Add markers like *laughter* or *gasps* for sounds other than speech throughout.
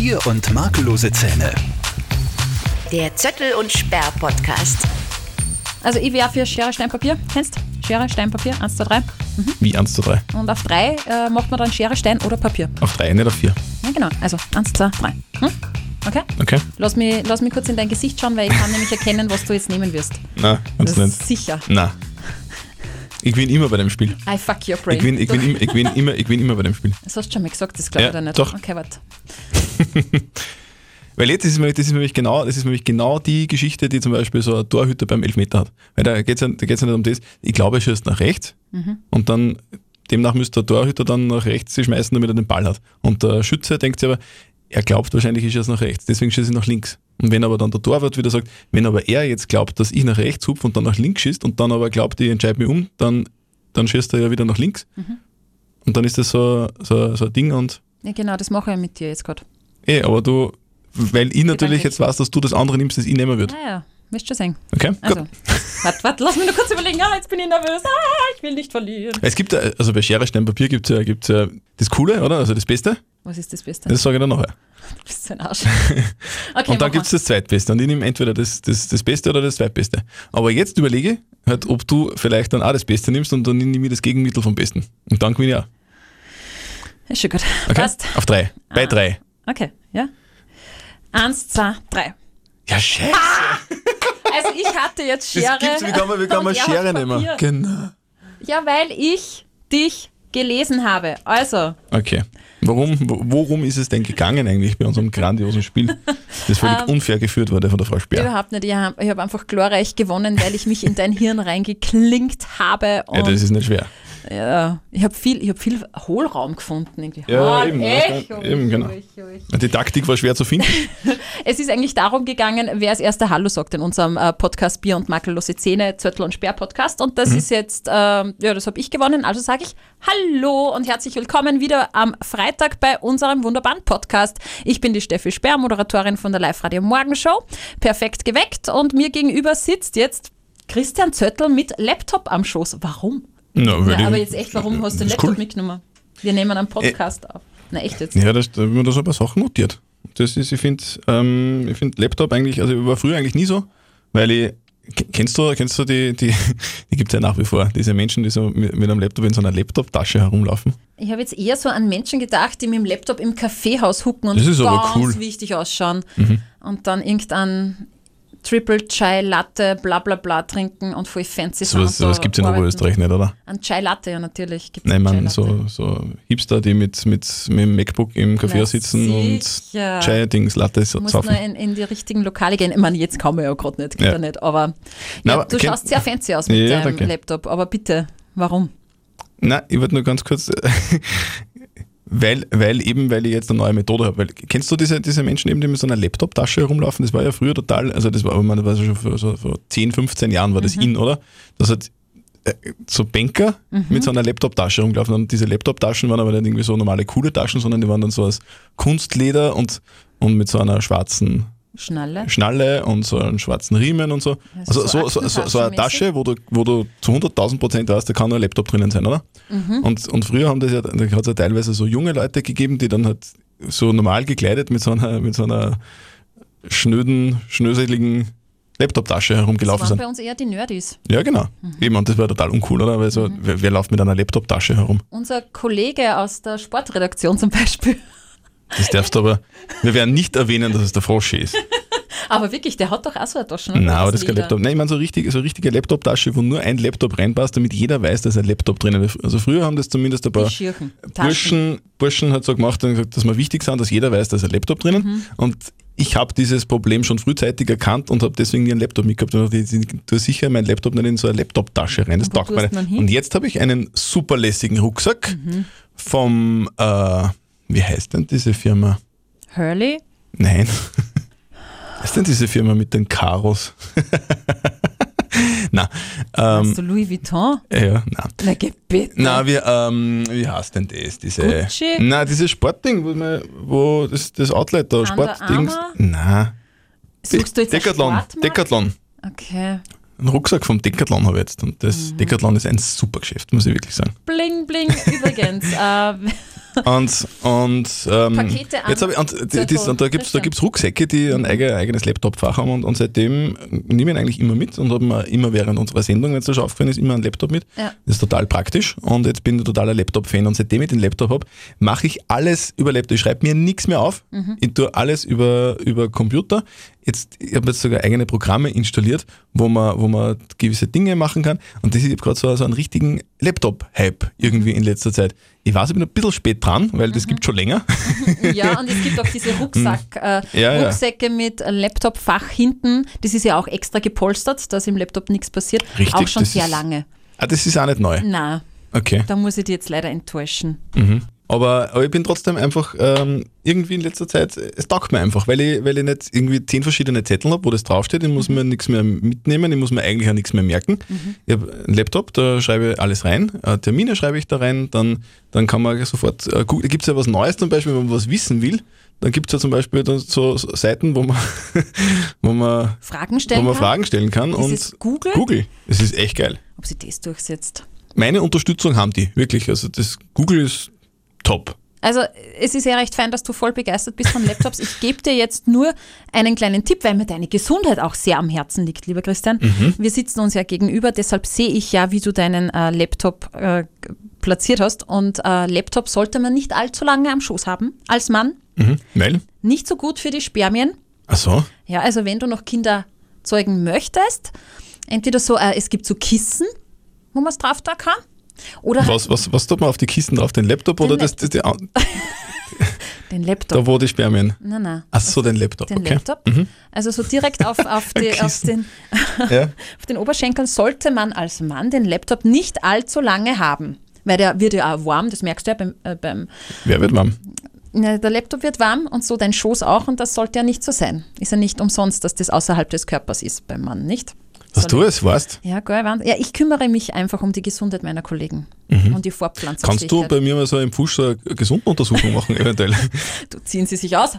Bier und makellose Zähne. Der Zettel und Sperr Podcast. Also ich wäre für Schere, Stein, Papier. Kennst? Schere, Stein, Papier. 1, 2, 3. Wie 1 zu 3? Und auf 3 äh, macht man dann Schere, Stein oder Papier. Auf 3, nicht auf 4. Ja, genau. Also 1, 2, 3. Hm? Okay? Okay? Lass mich, lass mich kurz in dein Gesicht schauen, weil ich kann *laughs* nämlich erkennen, was du jetzt nehmen wirst. Nein, ist nicht. sicher. Nein. Ich gewinne immer bei dem Spiel. I fuck your brain. Ich gewinne ich gewinn, ich gewinn immer, ich gewinn immer bei dem Spiel. Das hast du schon mal gesagt, das glaube ich Ja, dir nicht. doch. Okay, warte. *laughs* Weil jetzt ist nämlich, das ist nämlich genau, das ist nämlich genau die Geschichte, die zum Beispiel so ein Torhüter beim Elfmeter hat. Weil da geht es ja, da geht's ja nicht um das. Ich glaube, er schießt nach rechts und dann demnach müsste der Torhüter dann nach rechts sie schmeißen, damit er den Ball hat. Und der Schütze denkt sich aber, er glaubt wahrscheinlich, ich schieße nach rechts, deswegen schieße ich nach links. Und wenn aber dann der Torwart wieder sagt, wenn aber er jetzt glaubt, dass ich nach rechts hupfe und dann nach links schießt und dann aber glaubt, ich entscheide mich um, dann, dann schießt er ja wieder nach links. Und dann ist das so, so, so ein Ding und Ja, genau, das mache ich mit dir jetzt gerade. Eh, aber du, weil ich natürlich jetzt weiß, dass du das andere nimmst, das ich nehmen würde. Naja, wirst schon sehen. Okay? Also, Gut. warte, warte, lass mich nur kurz überlegen. Ah, jetzt bin ich nervös. Ah, ich will nicht verlieren. Es gibt ja, also bei Schere, Stein, Papier gibt es ja, gibt's ja das Coole, oder? Also das Beste. Was ist das Beste? Das sage ich dann nachher. Du bist so ein Arsch. *laughs* Okay, und dann gibt es das Zweitbeste. Und ich nehme entweder das, das, das Beste oder das Zweitbeste. Aber jetzt überlege halt, ob du vielleicht dann auch das Beste nimmst und dann nehme ich das Gegenmittel vom Besten. Und dann gewinne ich auch. Ist schon gut. Okay? Passt. Auf drei. Bei Ah. drei. Okay, ja. Eins, zwei, drei. Ja, scheiße. Also ich hatte jetzt Schere. Das gibt's, wie kann man, wie kann man er Schere nehmen? Genau. Ja, weil ich dich gelesen habe. Also, Okay. Warum, wo- worum ist es denn gegangen eigentlich bei unserem grandiosen Spiel, *laughs* das völlig Ähm, unfair geführt wurde von der Frau Speer? überhaupt nicht. Ich habe hab einfach glorreich gewonnen, weil ich mich in dein Hirn reingeklinkt habe. Ja, das ist nicht schwer. Ja, ich habe viel, ich hab viel Hohlraum gefunden. Irgendwie. Ja, Ah, eben, echt? eben, genau. Die Taktik war schwer zu finden. *laughs* Es ist eigentlich darum gegangen, wer als erster Hallo sagt in unserem äh, Podcast Bier und makellose Zähne, Zöttel und Sperr Podcast. Und das ist jetzt, ähm, ja, das habe ich gewonnen. Also sage ich Hallo und herzlich willkommen wieder am Freitag bei unserem wunderbaren Podcast. Ich bin die Steffi Sperr, Moderatorin von der Live-Radio Morgenshow. Perfekt geweckt und mir gegenüber sitzt jetzt Christian Zöttl mit Laptop am Schoß. Warum? Ja, ich- aber jetzt echt, warum hast du den Laptop cool. mitgenommen? Wir nehmen einen Podcast auf. Na echt jetzt? Ja, das, da haben wir da so ein paar Sachen notiert. Das ist, ich finde, ähm, ich finde Laptop eigentlich, also ich war früher eigentlich nie so, weil ich, kennst du, kennst du die, die, *laughs* die gibt es ja nach wie vor, diese Menschen, die so mit, mit einem Laptop in so einer Laptop-Tasche herumlaufen. Ich habe jetzt eher so an Menschen gedacht, die mit dem Laptop im Kaffeehaus hucken und Das ist aber ganz cool. Mhm. wichtig ausschauen und dann irgendein Triple Chai Latte bla bla bla trinken und voll fancy So was, und sowas gibt es in. Oberösterreich nicht, oder? Ein Chai Latte, ja natürlich. Gibt's Nein, man, so, so Hipster, die mit, mit, mit dem MacBook im Café Na, sitzen und sicher. Chai-Dings, Latte Du musst nur saufen. in, in die richtigen Lokale gehen. Ich meine, jetzt kann man ja gerade nicht, geht Ja. nicht, aber, Na, ja, aber du schaust sehr fancy aus mit Ja, deinem danke. Laptop, aber bitte, warum? Nein, ich wollte nur ganz kurz, *laughs* weil, weil eben, weil ich jetzt eine neue Methode habe. Weil, kennst du diese, diese Menschen eben, die mit so einer Laptop-Tasche herumlaufen? Das war ja früher total, also das war, meine, das war schon vor, so vor 10, 15 Jahren war das in, oder? Das hat äh, so Banker mit so einer Laptop-Tasche rumgelaufen und diese Laptop-Taschen waren aber nicht irgendwie so normale coole Taschen, sondern die waren dann so aus Kunstleder und, und mit so einer schwarzen Schnalle? Schnalle und so einen schwarzen Riemen und so. Das Also ist so, so so, eine. Tasche, wo du, wo du zu 100.000 Prozent weißt, da kann nur ein Laptop drinnen sein, oder? Mhm. Und, und früher haben das ja, da hat es ja teilweise so junge Leute gegeben, die dann halt so normal gekleidet mit so einer, mit so einer schnöden, schnöseligen Laptop-Tasche Das herumgelaufen waren sind. bei uns eher die Nerdys. Ja, genau. Eben, und das war total uncool, oder? Weil so, Mhm. wer, wer läuft mit einer Laptop-Tasche herum? Unser Kollege aus der Sportredaktion zum Beispiel. Das darfst du aber, wir werden nicht erwähnen, dass es der Froschi ist. Aber wirklich, der hat doch auch so eine Tasche. Nein, aber das ist kein Laptop. Nein, ich meine so, richtig, so richtige Laptop-Tasche, wo nur ein Laptop reinpasst, damit jeder weiß, dass ein Laptop drinnen ist. Also früher haben das zumindest ein paar. Burschen, Burschen hat so gemacht und gesagt, dass wir wichtig sind, dass jeder weiß, da ist ein Laptop drinnen. Mhm. Und ich habe dieses Problem schon frühzeitig erkannt und habe deswegen nie einen Laptop mitgehabt. Und ich ich tue sicher mein Laptop nicht in so eine Laptop-Tasche rein. Das taugt mir du nicht. Und jetzt habe ich einen super lässigen Rucksack Mhm. vom, äh, wie heißt denn diese Firma? Hurley? Nein. *laughs* Was ist denn diese Firma mit den Karos? *laughs* na, ähm, Hast du Louis Vuitton? ja, na. Na, geh bitte. Na, wie, ähm, wie heißt denn das? Diese, Gucci? Na, dieses Sportding, wo, man, wo das, das Outlet da. Armour? Na, Suchst du jetzt Decathlon. Decathlon. Okay. Einen Rucksack vom Decathlon habe ich jetzt. Und Mhm. das Decathlon ist ein super Geschäft, muss ich wirklich sagen. Bling, bling. Übrigens, *laughs* äh, Und, und, ähm, Pakete jetzt ich, und, die, und da gibt es da gibt's Rucksäcke, die ein eigen, eigenes Laptop-Fach haben und, und seitdem nehme ich ihn eigentlich immer mit und habe mir immer während unserer Sendung, wenn es schon aufgefallen ist, immer einen Laptop mit. Ja. Das ist total praktisch und jetzt bin ich totaler Laptop-Fan und seitdem ich den Laptop habe, mache ich alles über Laptop. Ich schreibe mir nichts mehr auf, Mhm. ich tue alles über, über Computer. Jetzt, ich habe jetzt sogar eigene Programme installiert, wo man, wo man gewisse Dinge machen kann und das, ich habe gerade so, so einen richtigen Laptop-Hype irgendwie in letzter Zeit. Ich weiß, ich bin ein bisschen spät dran, weil Mhm. das gibt schon länger. *laughs* Ja, und es gibt auch diese *laughs* Rucksack, äh, Hm. Ja, ja. Rucksäcke mit Laptop-Fach hinten. Das ist ja auch extra gepolstert, dass im Laptop nichts passiert. Richtig, auch schon sehr ist- lange. Ah, das ist auch nicht neu. Na, Okay. da muss ich dich jetzt leider enttäuschen. Aber, aber ich bin trotzdem einfach ähm, irgendwie in letzter Zeit, es taugt mir einfach, weil ich, weil ich nicht irgendwie zehn verschiedene Zettel habe, wo das draufsteht. Ich muss mir nichts mehr mitnehmen, ich muss mir eigentlich auch nichts mehr merken. Ich habe einen Laptop, da schreibe ich alles rein, äh, Termine schreibe ich da rein, dann, dann kann man sofort, äh, gucken. gibt es ja was Neues zum Beispiel, wenn man was wissen will. Dann gibt es ja zum Beispiel dann so Seiten, wo man, *laughs* wo man, Fragen wo stellen man kann, Fragen stellen kann. Dieses und Google? Google, das ist echt geil. ob sie das durchsetzt. Meine Unterstützung haben die, wirklich. Also das Google ist top. Also es ist ja recht fein, dass du voll begeistert bist von Laptops. Ich gebe dir jetzt nur einen kleinen Tipp, weil mir deine Gesundheit auch sehr am Herzen liegt, lieber Christian. Mhm. Wir sitzen uns ja gegenüber, deshalb sehe ich ja, wie du deinen äh, Laptop äh, platziert hast. Und äh, Laptop sollte man nicht allzu lange am Schoß haben, als Mann. Mhm. Weil? Nicht so gut für die Spermien. Ach so. Ja, also wenn du noch Kinder zeugen möchtest, entweder so, äh, es gibt so Kissen, wo man es drauf da kann. Oder Was, was, was tut man auf die Kisten drauf? Den Laptop oder das, das, die, da, *laughs* den Laptop. wo die Spermien? Nein, nein. Ach so, den Laptop. Den okay. Laptop. Also so direkt auf, auf, *laughs* die, auf, den, Ja. *laughs* auf den Oberschenkeln sollte man als Mann den Laptop nicht allzu lange haben. Weil der wird ja auch warm, das merkst du ja beim, äh, beim Wer wird warm? der Laptop wird warm und so dein Schoß auch und das sollte ja nicht so sein. Ist ja nicht umsonst, dass das außerhalb des Körpers ist beim Mann, nicht? Dass du es weißt? Ja, geil, ja, ich kümmere mich einfach um die Gesundheit meiner Kollegen und die Fortpflanzung. Mhm. Kannst du bei mir mal so im Fuß eine Gesundenuntersuchung machen, eventuell? Du ziehen sie sich aus.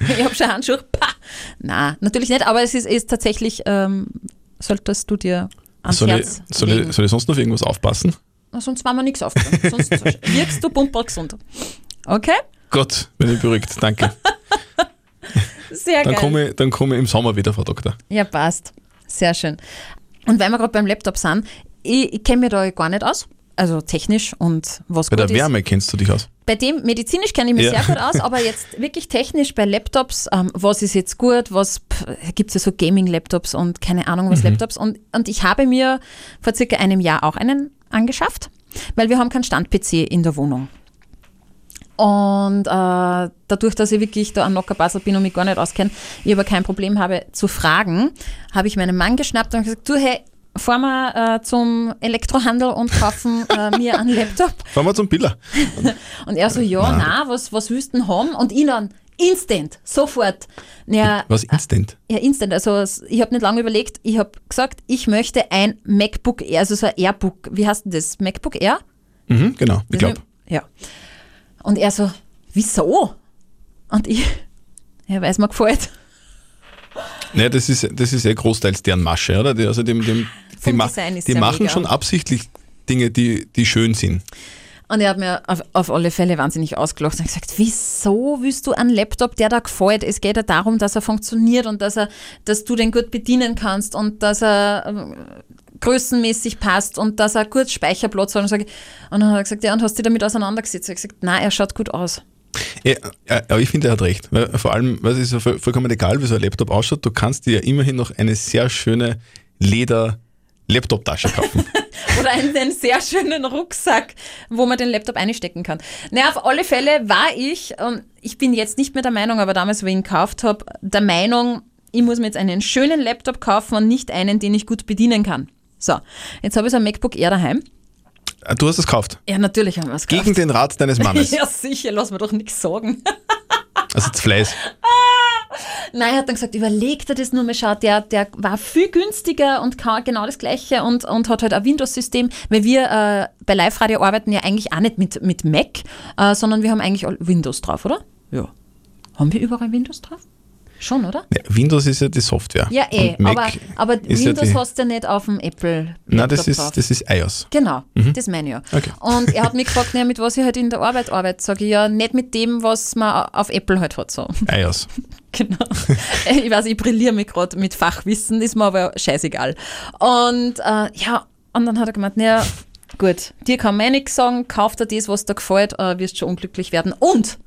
ich habe schon Handschuhe. Pah. Na, natürlich nicht, aber es ist, ist tatsächlich, ähm, solltest du dir ans Soll ich, Herz soll, legen. ich, soll ich sonst noch auf irgendwas aufpassen? Na, sonst machen wir nichts auf. Sonst *laughs* wirkst du bumper gesund. Okay? Gott, bin ich beruhigt, danke. *laughs* Sehr Dann geil. komme ich, dann komme ich im Sommer wieder, Frau Doktor. Ja, passt. Sehr schön. Und weil wir gerade beim Laptop sind, ich, ich kenne mich da gar nicht aus. Also technisch und was Bei der ist. Wärme kennst du dich aus. Bei dem medizinisch kenne ich mich Ja. sehr gut aus, aber jetzt *laughs* wirklich technisch bei Laptops, ähm, was ist jetzt gut, was gibt es ja so Gaming-Laptops und keine Ahnung was Laptops. Und, und ich habe mir vor circa einem Jahr auch einen angeschafft, weil wir haben keinen Stand-PC in der Wohnung. Und äh, dadurch, dass ich wirklich da ein Nockerbasel bin und mich gar nicht auskenne, ich aber kein Problem habe zu fragen, habe ich meinen Mann geschnappt und gesagt, du hey, fahren wir äh, zum Elektrohandel und kaufen äh, *laughs* mir einen Laptop. Fahren wir zum Biller. Und er so, ja, na, was, was willst du denn haben? Und ich dann, instant, sofort. Ja, Was instant? ja instant. Also ich habe nicht lange überlegt. Ich habe gesagt, ich möchte ein MacBook Air, also so ein Airbook. Wie heißt denn das? MacBook Air? Mhm, genau, ich glaube. Ja. Und er so, wieso? Und ich, ja, weil es mir gefällt. Nee, das ist, das ist ja großteils deren Masche, oder? Die, also dem, dem, die ma- die machen mega. schon absichtlich Dinge, die, die schön sind. Und er hat mir auf, auf alle Fälle wahnsinnig ausgelacht und gesagt, wieso willst du einen Laptop, der da gefällt? Es geht ja darum, dass er funktioniert und dass, er, dass du den gut bedienen kannst und dass er größenmäßig passt und dass er gut Speicherplatz hat. Und, sag ich, und dann hat er gesagt, ja, und hast du dich damit auseinandergesetzt? Ich habe gesagt, nein, er schaut gut aus. Ja, aber ich finde, er hat recht. Weil vor allem, weil es ist ja voll- vollkommen egal, wie so ein Laptop ausschaut, du kannst dir ja immerhin noch eine sehr schöne Leder-Laptop-Tasche kaufen. *laughs* Oder einen, einen sehr schönen Rucksack, wo man den Laptop einstecken kann. Naja, auf alle Fälle war ich, und ich bin jetzt nicht mehr der Meinung, aber damals, wo ich ihn gekauft habe, der Meinung, ich muss mir jetzt einen schönen Laptop kaufen und nicht einen, den ich gut bedienen kann. So, jetzt habe ich so ein MacBook Air daheim. Ah, du hast es gekauft. Ja, natürlich haben wir es gekauft. Gegen den Rat deines Mannes. *laughs* Ja, sicher, lass mir doch nichts sagen. *laughs* Also das Fleiß. Nein, er hat dann gesagt, überleg dir das nur mal, schau, der, der war viel günstiger und kann genau das Gleiche und, und hat halt ein Windows-System, weil wir äh, bei Live-Radio arbeiten ja eigentlich auch nicht mit, mit Mac, äh, sondern wir haben eigentlich all Windows drauf, oder? Ja. Haben wir überall Windows drauf? Schon, oder? Ja, Windows ist ja die Software. Ja, eh. Aber, aber Windows ja hast du ja nicht auf dem Apple. Nein, das ist, drauf. das ist iOS. Genau, das meine ich ja. Okay. Und er hat mich gefragt, ja, mit was ich halt in der Arbeit arbeite. Sage ich ja, nicht mit dem, was man auf Apple halt hat. So. *laughs* iOS. *laughs* Genau. Ich weiß, ich brilliere mich gerade mit Fachwissen, ist mir aber scheißegal. Und äh, ja, und dann hat er gemeint, naja, gut, dir kann man eh nichts sagen, kauf dir das, was dir gefällt, äh, wirst schon unglücklich werden. Und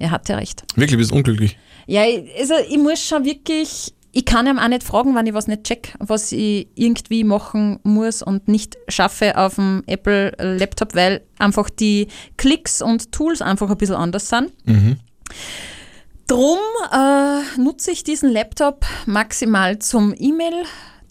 er hat ja recht. Wirklich, bist du unglücklich. Ja, ich- also ich muss schon wirklich, ich kann ihm auch nicht fragen, wenn ich was nicht check, was ich irgendwie machen muss und nicht schaffe auf dem Apple-Laptop, weil einfach die Klicks und Tools einfach ein bisschen anders sind. Drum äh, nutze ich diesen Laptop maximal zum E-Mail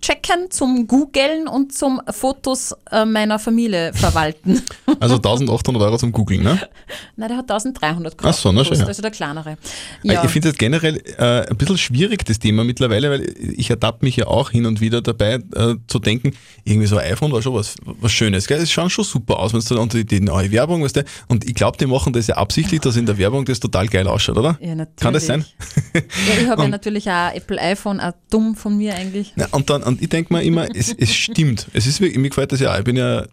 checken, zum Googlen und zum Fotos äh, meiner Familie *laughs* verwalten. Also 1800 Euro zum Googlen, ne? *laughs* Nein, der hat 1300 Ach so, na gekostet, schön, ja. also der kleinere. Ich finde es generell äh, ein bisschen schwierig, das Thema mittlerweile, weil ich ertappe mich ja auch hin und wieder dabei äh, zu denken, irgendwie so ein iPhone war schon was, was Schönes. Gell? Es schaut schon super aus, wenn du und die, die neue Werbung, weißt du, und ich glaube, die machen das ja absichtlich, dass in der Werbung das total geil ausschaut, oder? Ja, natürlich. Kann das sein? Ja, ich habe ja *laughs* natürlich auch Apple iPhone, auch dumm von mir eigentlich. Ja, und, dann, und ich denke mir immer, es, es stimmt. Es ist, mir gefällt das ja auch. Ich bin ja,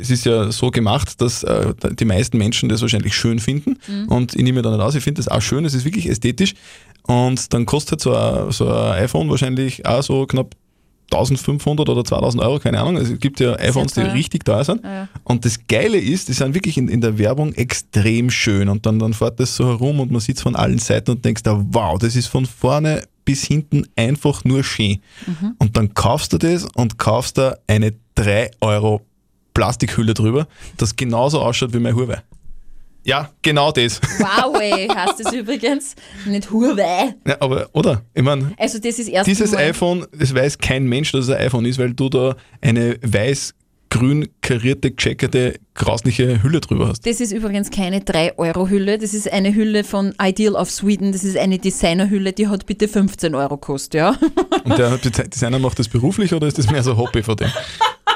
es ist ja so gemacht, dass äh, die meisten Menschen das wahrscheinlich schön finden. Und ich nehme mir da nicht aus, ich finde das auch schön, es ist wirklich ästhetisch. Und dann kostet so ein, so ein iPhone wahrscheinlich auch so knapp 1500 oder 2000 Euro, keine Ahnung. Also es gibt ja iPhones, die richtig teuer sind. Ja, ja. Und das Geile ist, die sind wirklich in, in der Werbung extrem schön. Und dann, dann fährt das so herum und man sieht es von allen Seiten und denkst, da, wow, das ist von vorne bis hinten einfach nur schön. Mhm. Und dann kaufst du das und kaufst da eine 3 Euro Plastikhülle drüber, das genauso ausschaut wie mein Huawei. Ja, genau das. Huawei *laughs* heißt es übrigens, nicht Huawei. Ja, aber, oder? Ich meine, Also das ist erst dieses mal- iPhone, das weiß kein Mensch, dass es ein iPhone ist, weil du da eine weiß-grün karierte, gecheckerte, grausliche Hülle drüber hast. Das ist übrigens keine 3-Euro-Hülle, das ist eine Hülle von Ideal of Sweden, das ist eine Designerhülle, die hat bitte 15 Euro gekostet, ja. *laughs* Und der Designer macht das beruflich oder ist das mehr so ein Hobby von dem? *laughs*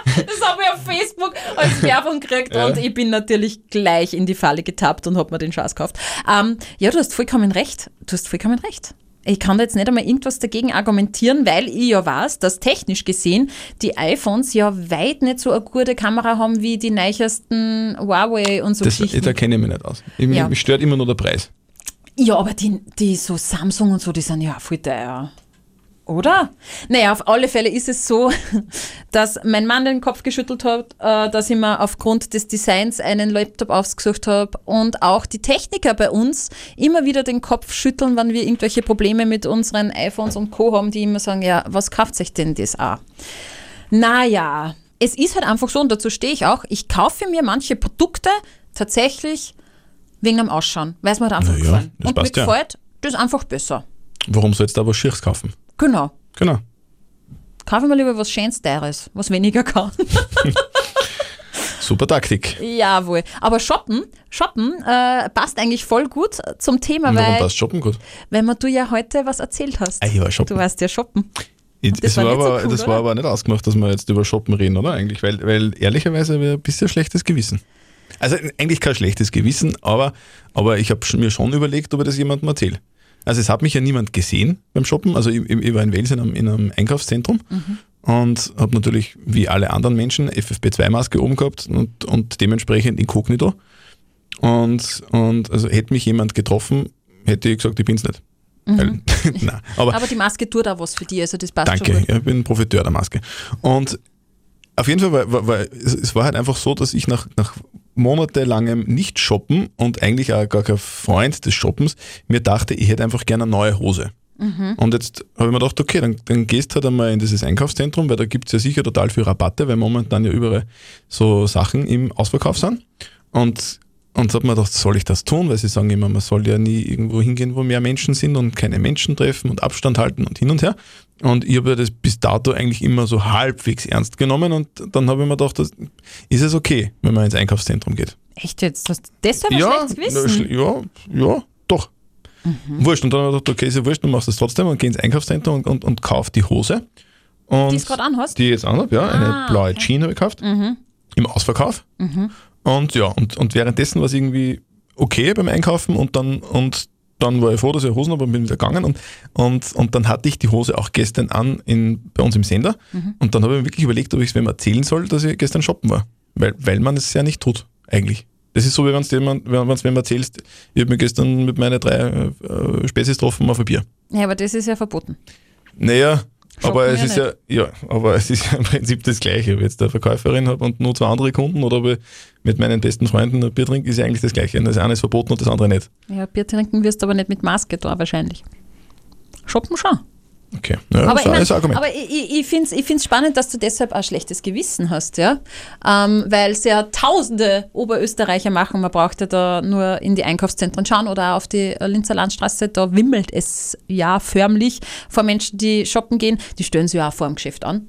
Das habe ich auf Facebook als Werbung gekriegt Ja. und ich bin natürlich gleich in die Falle getappt und habe mir den Scheiß gekauft. Ähm, ja, du hast vollkommen recht. Du hast vollkommen recht. Ich kann da jetzt nicht einmal irgendwas dagegen argumentieren, weil ich ja weiß, dass technisch gesehen die iPhones ja weit nicht so eine gute Kamera haben wie die neuesten Huawei und so Das, Geschichten. da kenne ich mich nicht aus. Ich, Ja. Mich stört immer nur der Preis. Ja, aber die, die so Samsung und so, die sind ja auch voll teuer. Oder? Naja, auf alle Fälle ist es so, *laughs* dass mein Mann den Kopf geschüttelt hat, äh, dass ich mir aufgrund des Designs einen Laptop ausgesucht habe und auch die Techniker bei uns immer wieder den Kopf schütteln, wenn wir irgendwelche Probleme mit unseren iPhones und Co. haben, die immer sagen, ja, was kauft sich denn das auch? Naja, es ist halt einfach so und dazu stehe ich auch, ich kaufe mir manche Produkte tatsächlich wegen dem Ausschauen, weil es mir halt einfach Na ja, gefallen. Und mir ja. gefällt das einfach besser. Warum sollst du da was Schiers kaufen? Genau. Genau. Kaufe mir lieber was Schönes Teures, was weniger kann. *laughs* Super Taktik. Jawohl. Aber Shoppen, Shoppen äh, passt eigentlich voll gut zum Thema, weil, passt shoppen gut? weil mir du ja heute was erzählt hast. Ah, ich war shoppen. Du warst ja shoppen. Ich, das war war, nicht so aber, cool, das oder? war aber nicht ausgemacht, dass wir jetzt über Shoppen reden, oder? Eigentlich, weil, weil ehrlicherweise habe ich ein bisschen schlechtes Gewissen. Also eigentlich kein schlechtes Gewissen, aber, aber ich habe mir schon überlegt, ob ich das jemandem erzähle. Also es hat mich ja niemand gesehen beim Shoppen. Also ich, ich war in Wales in einem, in einem Einkaufszentrum und habe natürlich wie alle anderen Menschen FFP2-Maske oben gehabt und, und dementsprechend inkognito. Und, und also hätte mich jemand getroffen, hätte ich gesagt, ich bin's nicht. Weil, *laughs* nein, aber, Aber die Maske tut auch was für dich, also das passt schon Danke, ich bin Profiteur der Maske. Und auf jeden Fall war, war, war es, es war halt einfach so, dass ich nach, nach monatelangem Nicht-Shoppen und eigentlich auch gar kein Freund des Shoppens mir dachte, ich hätte einfach gerne eine neue Hose. Und jetzt habe ich mir gedacht, okay, dann, dann gehst halt einmal in dieses Einkaufszentrum, weil da gibt es ja sicher total viel Rabatte, weil momentan ja überall so Sachen im Ausverkauf sind. Und, und habe mir gedacht, soll ich das tun? Weil sie sagen immer, man soll ja nie irgendwo hingehen, wo mehr Menschen sind und keine Menschen treffen und Abstand halten und hin und her. Und ich habe ja das bis dato eigentlich immer so halbwegs ernst genommen und dann habe ich mir gedacht, das, ist es okay, wenn man ins Einkaufszentrum geht? Echt jetzt? Hast du deshalb Ja, schlechtes Gewissen? ja, ja, doch. Wurscht. Und dann habe ich gedacht, okay, ist ja wurscht, dann machst du es trotzdem und geh ins Einkaufszentrum und, und, und kauf die Hose. Und Die du gerade anhast? Die ich jetzt anhab, ja. Eine Ah, blaue okay. Jeans habe ich gekauft. Im Ausverkauf. Und ja, und, und währenddessen war es irgendwie okay beim Einkaufen und dann, und dann war ich froh, dass ich Hosen habe und bin wieder gegangen. Und, und, und dann hatte ich die Hose auch gestern an in, bei uns im Sender. Und dann habe ich mir wirklich überlegt, ob ich es wem erzählen soll, dass ich gestern shoppen war. Weil, weil man es ja nicht tut, eigentlich. Das ist so, wie wenn du jemand, wenn man's wem erzählst, ich habe mir gestern mit meinen drei äh, Spezies getroffen auf ein Bier. Ja, aber das ist ja verboten. Naja, aber es ist ja, ja, aber es ist ja im Prinzip das Gleiche. Ob ich jetzt eine Verkäuferin habe und nur zwei andere Kunden oder ob ich mit meinen besten Freunden ein Bier trinke, ist ja eigentlich das Gleiche. Das eine ist verboten und das andere nicht. Ja, Bier trinken wirst du aber nicht mit Maske da wahrscheinlich. Shoppen schon. Okay. Ja, aber ich, mein, ist Argument. aber ich, ich, finde es ich find's spannend, dass du deshalb ein schlechtes Gewissen hast, ja. Ähm, Weil es ja tausende Oberösterreicher machen. Man braucht ja da nur in die Einkaufszentren schauen oder auf die äh, Linzer Landstraße. Da wimmelt es ja förmlich vor Menschen, die shoppen gehen. Die stellen sich ja auch vor dem Geschäft an.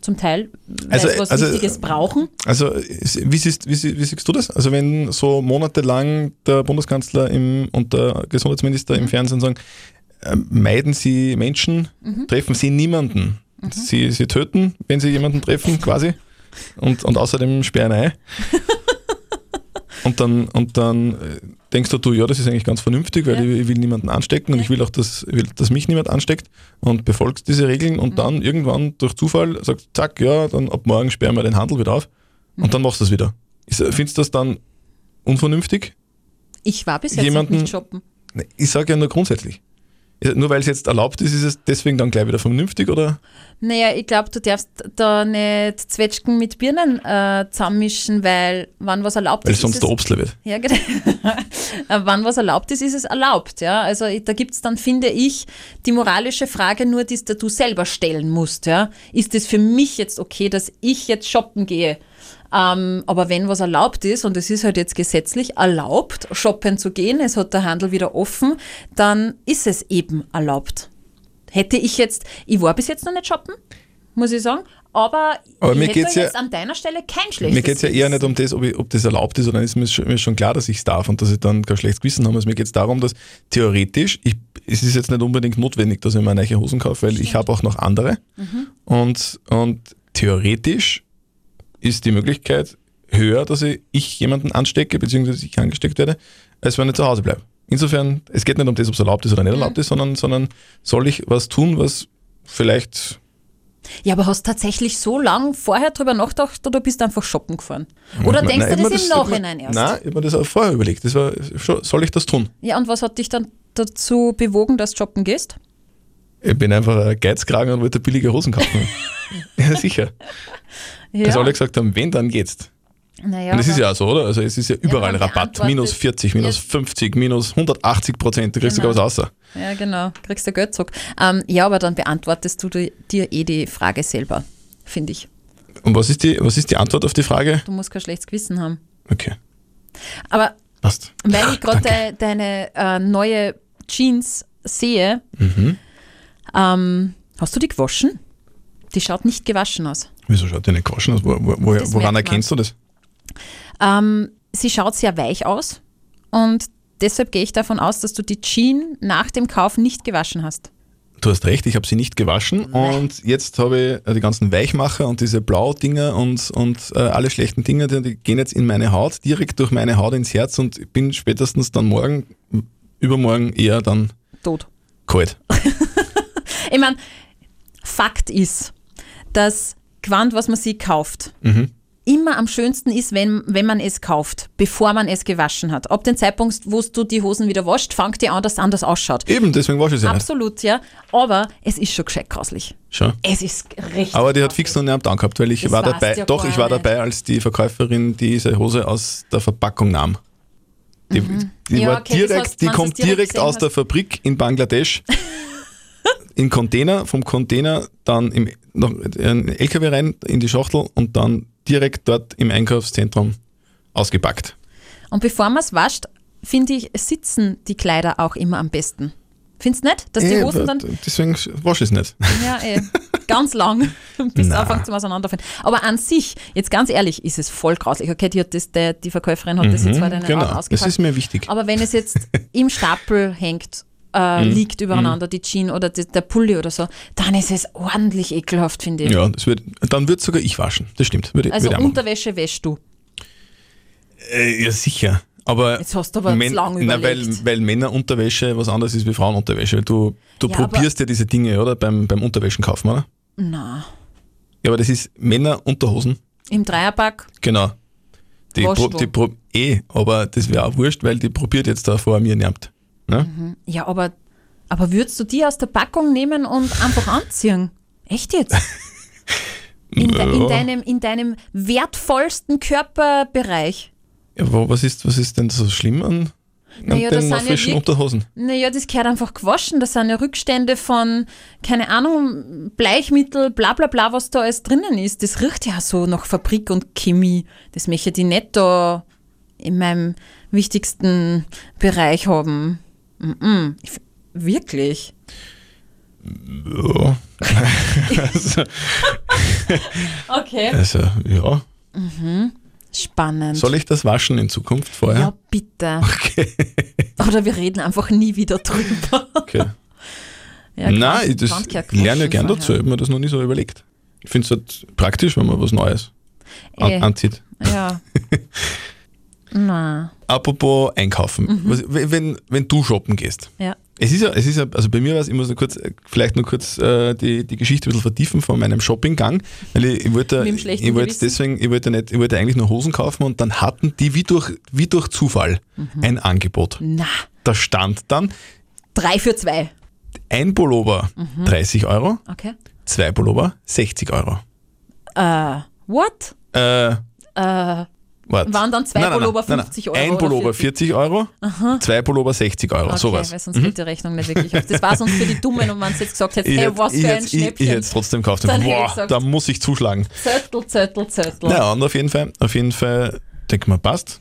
Zum Teil, weil Also, sie was also, Wichtiges brauchen. Also, wie siehst, wie, wie siehst du das? Also, wenn so monatelang der Bundeskanzler im, und der Gesundheitsminister Mhm. im Fernsehen sagen, äh, meiden Sie Menschen, Mhm. treffen Sie niemanden. Sie, sie töten, wenn Sie jemanden treffen, quasi. Und, und außerdem sperren ein. *laughs* Und dann, und dann äh, denkst du, du, ja, das ist eigentlich ganz vernünftig, weil Ja. ich, will niemanden anstecken und ich will auch, dass, will, dass mich niemand ansteckt und befolgst diese Regeln Mhm. und dann irgendwann durch Zufall sagst, zack, ja, dann ab morgen sperren wir den Handel wieder auf Mhm. und dann machst du es wieder. Findest du das dann unvernünftig? Ich war bis jetzt jemanden- nicht shoppen. Ich sage ja nur grundsätzlich. Nur weil es jetzt erlaubt ist, ist es deswegen dann gleich wieder vernünftig oder? Naja, ich glaube, du darfst da nicht Zwetschgen mit Birnen äh, zusammenmischen, weil wann was erlaubt Weil ist, sonst ist der es, Obstler wird. ja, genau. *laughs* Wann was erlaubt ist, ist es erlaubt. Ja? Also da gibt es dann, finde ich, die moralische Frage nur, die du selber stellen musst. Ja? Ist es für mich jetzt okay, dass ich jetzt shoppen gehe? Ähm, aber wenn was erlaubt ist, und es ist halt jetzt gesetzlich erlaubt, shoppen zu gehen, es hat der Handel wieder offen, dann ist es eben erlaubt. Hätte ich jetzt, ich war bis jetzt noch nicht shoppen, muss ich sagen, aber, Aber ich mir geht's ja- an deiner Stelle kein schlechtes Mir geht es ja eher nicht um das, ob, ich, ob das erlaubt ist oder nicht. Ist mir schon, mir schon klar, dass ich es darf und dass ich dann kein schlechtes Gewissen habe. Also mir geht es darum, dass theoretisch, ich, es ist jetzt nicht unbedingt notwendig, dass ich mir neue Hosen kaufe, weil ich habe auch noch andere. Und, und theoretisch ist die Möglichkeit höher, dass ich, jemanden anstecke, beziehungsweise ich angesteckt werde, als wenn ich zu Hause bleibe. Insofern, es geht nicht um das, ob es erlaubt ist oder nicht erlaubt ist, sondern, sondern soll ich was tun, was vielleicht Ja, aber hast tatsächlich so lang vorher drüber nachgedacht oder bist du einfach shoppen gefahren? Oder Nein, denkst ich du das mir im Nachhinein erst? Nein, ich habe mir das auch vorher überlegt. Das war, soll ich das tun? Ja, und was hat dich dann dazu bewogen, dass du shoppen gehst? Ich bin einfach ein Geizkragen und wollte billige Hosen kaufen. *laughs* *laughs* ja, sicher. Ja. Dass alle gesagt haben, wenn, dann geht's. naja, und es ist ja auch so, oder? Also es ist ja überall dann Rabatt. Minus 40, minus Jetzt- 50, minus 180 Prozent. Du kriegst Genau. sogar was außer. Ja, genau. Kriegst du Geld zurück. Ähm, ja, aber dann beantwortest du dir eh die Frage selber, finde ich. Und was ist, die, was ist die Antwort auf die Frage? Du musst kein schlechtes Gewissen haben. Okay, Aber passt. weil ich *laughs* gerade de, deine äh, neue Jeans sehe, Mhm. ähm, hast du die gewaschen? Die schaut nicht gewaschen aus. Wieso schaut die nicht gewaschen aus? Wo, wo, woran man. erkennst du das? Ähm, sie schaut sehr weich aus und deshalb gehe ich davon aus, dass du die Jeans nach dem Kauf nicht gewaschen hast. Du hast recht, ich habe sie nicht gewaschen und jetzt habe ich äh, die ganzen Weichmacher und diese Blau-Dinger und, und äh, alle schlechten Dinge, die, die gehen jetzt in meine Haut, direkt durch meine Haut ins Herz und ich bin spätestens dann morgen, übermorgen eher dann Tot. kalt. *laughs* Ich meine, Fakt ist, dass Quant, was man sich kauft, Mhm. immer am schönsten ist, wenn, wenn man es kauft, bevor man es gewaschen hat. Ab dem Zeitpunkt, wo du die Hosen wieder wascht, fängt die an, dass es anders ausschaut. Eben, deswegen wasche ich sie nicht. Absolut, ja. Aber es ist schon gescheit grauslich. Schon. Es ist richtig. Aber die hat fix noch nicht am gehabt, weil ich Das war dabei, ja doch, ich war nicht. dabei, als die Verkäuferin diese Hose aus der Verpackung nahm. Die, die, Ja, war okay, direkt, heißt, die kommt direkt direkt aus der. Fabrik in Bangladesch *laughs* in Container, vom Container dann im noch in LKW rein in die Schachtel und dann direkt dort im Einkaufszentrum ausgepackt. Und bevor man es wascht, finde ich, sitzen die Kleider auch immer am besten. Findest du nicht? Dass die Eh, Hosen dann. deswegen wasche ich es nicht. *laughs* Ja, eh. Ganz lang, *laughs* bis es anfängt zum Auseinanderfallen. Aber an sich, jetzt ganz ehrlich, ist es voll grauslich. Okay, die, hat das, die Verkäuferin hat das jetzt vor deinen Augen genau, das ausgepackt. ist mir wichtig. Aber wenn es jetzt *laughs* im Stapel hängt, äh, Mhm. liegt übereinander, die Jeans oder die, der Pulli oder so, dann ist es ordentlich ekelhaft, finde ich. Ja, das wird, dann würde sogar ich waschen. Das stimmt. Würde, Also würde. Unterwäsche wäschst du. Äh, ja, sicher. Aber, Jetzt hast du aber zu lang na, weil, überlegt. weil Männerunterwäsche was anderes ist wie Frauenunterwäsche. Du, du Ja, probierst ja diese Dinge, oder? Beim, beim Unterwäschen kaufen, oder? Na, Ja, aber das ist Männerunterhosen. im Dreierpack, Genau. Die, pro, die pro, eh, aber das wäre auch wurscht, weil die probiert jetzt da vor mir nimmt. Ne? ja, aber, aber würdest du die aus der Packung nehmen und einfach anziehen? Echt jetzt? *laughs* In, de, in, Ja. deinem, in deinem wertvollsten Körperbereich. Ja, wo, was, ist, was ist denn so schlimm an, Naja, das sind ja frischen wirk- Unterhosen? Naja, das gehört einfach gewaschen. Das sind ja Rückstände von, keine Ahnung, Bleichmittel, bla bla bla, was da alles drinnen ist. Das riecht ja so nach Fabrik und Chemie. Das möchte ich nicht da in meinem wichtigsten Bereich haben. Mm -mm. Ich, wirklich. Ja. also, *laughs* Okay. also, ja. Spannend. Soll ich das waschen in Zukunft vorher? ja, bitte. Okay. *laughs* Oder wir reden einfach nie wieder drüber. okay. *laughs* Ja, Nein, ich, das lerne ja gern dazu. Ich habe mir das noch nie so überlegt. Ich finde es halt praktisch, wenn man was Neues an, Eh, anzieht. Ja. Na, Apropos einkaufen. Mhm. Wenn, wenn du shoppen gehst. ja. Es ist ja, es ist ja, also bei mir war es, ich muss nur kurz, äh, vielleicht nur kurz äh, die, die Geschichte ein bisschen vertiefen von meinem Shoppinggang, weil ich, ich wollte, ich wollte Gewissen? deswegen, ich wollte nicht, ich wollte eigentlich nur Hosen kaufen und dann hatten die wie durch, wie durch Zufall Mhm. ein Angebot. Na, Da stand dann drei für zwei. ein Pullover Mhm. 30 Euro, Okay. zwei Pullover 60 Euro. Äh, what? Äh, Äh, warte. Waren dann zwei Pullover 50 Euro Ein Pullover 40 Euro, zwei Pullover 60 Euro, okay, sowas. weil sonst geht die Rechnung nicht wirklich auf. Das war sonst für die Dummen und wenn sie jetzt gesagt hätten, Ich hey, was ich für ein hätte- ich, ich Schnäppchen. hätte es trotzdem gekauft. Ich Boah, da muss ich zuschlagen. Zettel, Zettel, Zettel. Ja, und auf jeden Fall, auf jeden Fall, denke mal, passt.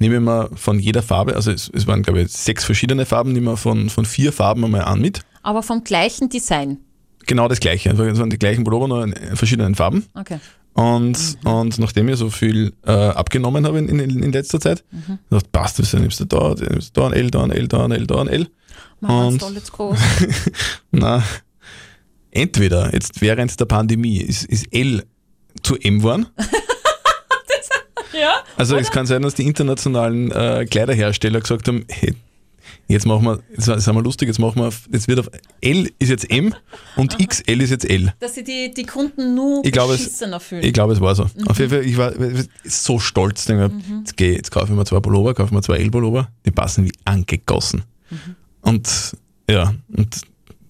Nehmen wir mal von jeder Farbe, also es, es waren, glaube ich, sechs verschiedene Farben, nehmen wir von, von vier Farben einmal an mit. Aber vom gleichen Design. Genau das gleiche. Also es waren die gleichen Pullover, nur in verschiedenen Farben. Okay. Und, Mhm. und nachdem ich so viel äh, abgenommen habe in, in, in letzter Zeit, Mhm. dachte passt, das nimmst du da, da nimmst du da ein L, da ein L, da ein L, da ein L. Und-. *laughs* Na, entweder jetzt während der Pandemie ist, ist L zu M geworden. *laughs* ja? Also es kann sein, dass die internationalen äh, Kleiderhersteller gesagt haben, hey, jetzt machen wir, jetzt sind wir lustig, jetzt machen wir, jetzt wird auf L ist jetzt M und XL ist jetzt L. Dass sie die, die Kunden nur Ich glaube, es- fühlen. Ich glaube, es war so. Auf jeden Fall, ich war so stolz. Denke, mir, jetzt, geh, jetzt kaufe ich mir zwei Pullover, kaufe mir zwei L-Pullover, die passen wie angegossen. Und ja, und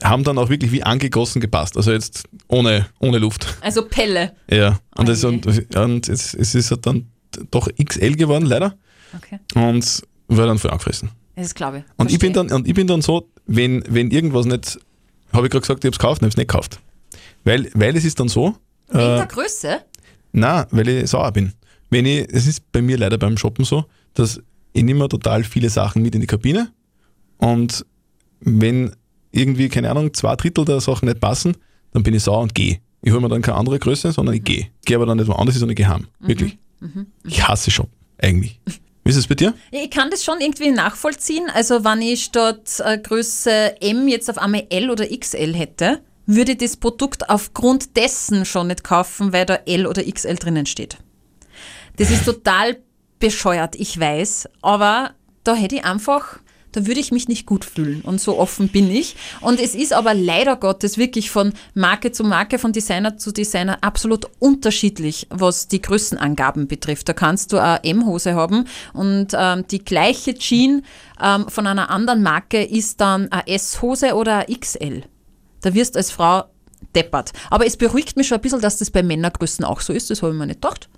haben dann auch wirklich wie angegossen gepasst. Also jetzt ohne, ohne Luft. also Pelle. Ja, und, Oh es, je. und, und es, es ist halt dann doch XL geworden, leider. Okay. Und war dann voll angefressen. Das glaube ich. Und ich, bin dann, und ich bin dann so, wenn, wenn irgendwas nicht, habe ich gerade gesagt, ich habe es gekauft, ich habe es nicht gekauft. Weil, weil es ist dann so, In äh, der Größe? na, weil ich sauer bin. Wenn ich, es ist bei mir leider beim Shoppen so, dass ich nehme total viele Sachen mit in die Kabine und wenn irgendwie, keine Ahnung, zwei Drittel der Sachen nicht passen, dann bin ich sauer und gehe. Ich hole mir dann keine andere Größe, sondern ich gehe. Gehe aber dann nicht woanders, sondern ich gehe heim. Wirklich. Ich hasse Shoppen, eigentlich. *laughs* Wie ist es bei dir? Ich kann das schon irgendwie nachvollziehen. Also wenn ich statt äh, Größe M jetzt auf einmal L oder XL hätte, würde ich das Produkt aufgrund dessen schon nicht kaufen, weil da L oder XL drinnen steht. Das ist total bescheuert, ich weiß, aber da hätte ich einfach, da würde ich mich nicht gut fühlen und so offen bin ich. Und es ist aber leider Gottes wirklich von Marke zu Marke, von Designer zu Designer absolut unterschiedlich, was die Größenangaben betrifft. Da kannst du eine M-Hose haben und ähm, die gleiche Jean ähm, von einer anderen Marke ist dann eine S-Hose oder eine XL. Da wirst du als Frau deppert. Aber es beruhigt mich schon ein bisschen, dass das bei Männergrößen auch so ist. Das habe ich mir nicht gedacht.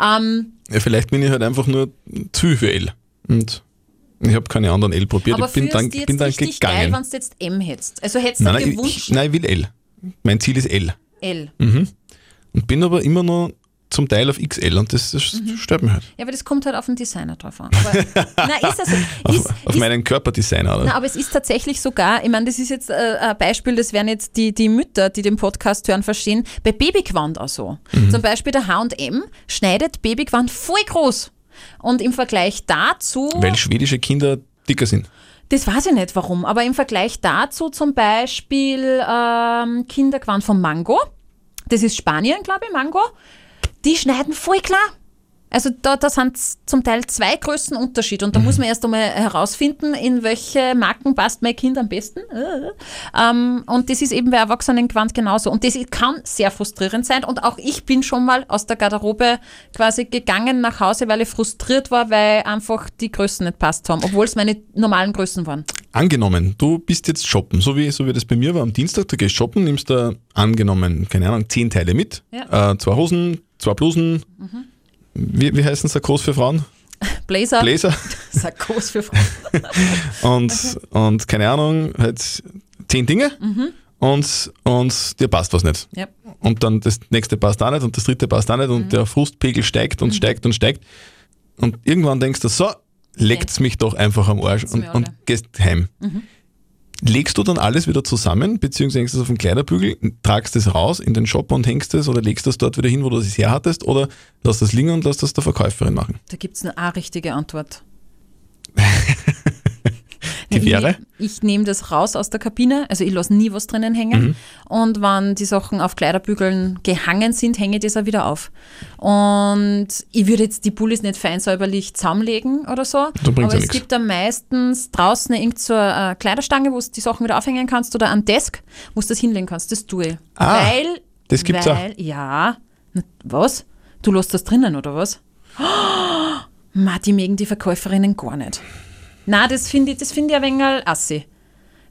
Ähm, Ja, vielleicht bin ich halt einfach nur zu viel. Und ich habe keine anderen L probiert. aber ich bin dann, bin dann richtig geil, gegangen. wenn du jetzt M hättest? Also hättest du nein, gewünscht, ich, nein, ich will L. Mein Ziel ist L. L. Und bin aber immer noch zum Teil auf XL und das, das Mhm. stört mich halt. Ja, aber das kommt halt auf den Designer drauf an. Aber, *laughs* na, ist das so. Auf, Ist, auf ist, meinen Körperdesigner. Oder? na, aber es ist tatsächlich sogar, ich meine, das ist jetzt äh, ein Beispiel, das werden jetzt die, die Mütter, die den Podcast hören, verstehen, bei Babygewand auch so. Mhm. Zum Beispiel der H&M schneidet Babygewand voll groß. Und im Vergleich dazu... Weil schwedische Kinder dicker sind. Das weiß ich nicht warum, aber im Vergleich dazu zum Beispiel ähm, Kindergewand von Mango, das ist Spanien, glaube ich, Mango, die schneiden voll klar. Also da, da sind zum Teil zwei Größen Unterschied und da Mhm. muss man erst einmal herausfinden, in welche Marken passt mein Kind am besten. Äh. Ähm, und das ist eben bei Erwachsenen genauso. Und das kann sehr frustrierend sein. Und auch ich bin schon mal aus der Garderobe quasi gegangen nach Hause, weil ich frustriert war, weil einfach die Größen nicht passt haben, obwohl es meine normalen Größen waren. Angenommen, du bist jetzt shoppen, so wie, so wie das bei mir war am Dienstag, du gehst shoppen, nimmst da angenommen, keine Ahnung, zehn Teile mit, Ja. äh, zwei Hosen, zwei Blusen, wie, wie heißen Sakkos für Frauen? Blazer, Bläser *laughs* Sakkos für Frauen. *laughs* und, und keine Ahnung, halt zehn Dinge und, und dir passt was nicht. Ja. Und dann das nächste passt auch nicht und das dritte passt auch nicht und der Frustpegel steigt und steigt und steigt. Und irgendwann denkst du, so, leckt's mich doch einfach am Arsch und, und gehst heim. Legst du dann alles wieder zusammen, beziehungsweise hängst es auf den Kleiderbügel, tragst es raus in den Shop und hängst es oder legst das dort wieder hin, wo du es herhattest, oder lass das liegen und lass das der Verkäuferin machen? Da gibt es eine auch richtige Antwort. *laughs* Die Ich wäre? Ich nehme das raus aus der Kabine, also ich lasse nie was drinnen hängen. Mhm. Und wenn die Sachen auf Kleiderbügeln gehangen sind, hänge ich das auch wieder auf. Und ich würde jetzt die Pullis nicht fein säuberlich zusammenlegen oder so. Aber ja es nix. gibt dann meistens draußen irgend so eine Kleiderstange, wo du die Sachen wieder aufhängen kannst oder ein Desk, wo du das hinlegen kannst. Das tue ich. Ah, weil, das gibt's auch. weil, Ja. Na, Was? Du lässt das drinnen oder was? *gasps* Ma, die mögen die Verkäuferinnen gar nicht. Na, das finde ich, das finde ich ein wenig assi.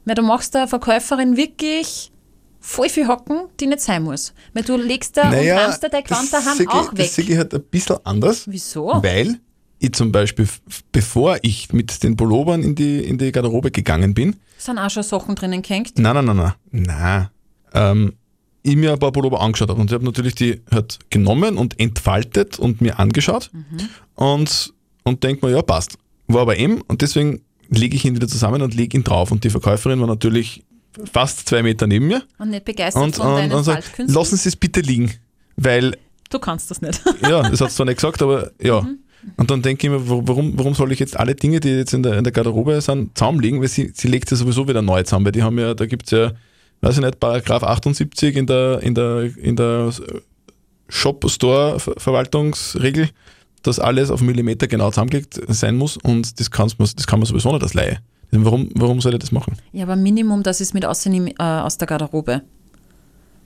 Weil du machst der Verkäuferin wirklich voll viel Hocken, die nicht sein muss. Weil du legst da und räumst da dein Gewand daheim auch weg. Das sehe ich halt ein bisschen anders. Wieso? Weil ich zum Beispiel, bevor ich mit den Pullovern in die, in die Garderobe gegangen bin, sind auch schon Sachen drinnen gehängt. nein, nein, nein, nein, nein, ähm, ich mir ein paar Pullover angeschaut habe und ich habe natürlich die halt genommen und entfaltet und mir angeschaut und, und denke mir, ja, passt. War aber eben und deswegen lege ich ihn wieder zusammen und lege ihn drauf. Und die Verkäuferin war natürlich fast zwei Meter neben mir. Und nicht begeistert und, von und, und sagt, lassen Sie es bitte liegen, weil Du kannst das nicht. *laughs* ja, das hat es zwar nicht gesagt, aber ja. Und dann denke ich mir, wa- warum, warum soll ich jetzt alle Dinge, die jetzt in der, in der Garderobe sind, zusammenlegen, weil sie, sie legt ja sowieso wieder neu zusammen, weil die haben ja, da gibt es ja, weiß ich nicht, Paragraph 78 in der, in der, in der Shop-Store-Verwaltungsregel, dass alles auf Millimeter genau zusammengelegt sein muss und das, kann's, das kann man sowieso nicht als Laie. Warum, warum soll ich das machen? Ja, aber Minimum, das ist mit aussehen äh, aus der Garderobe.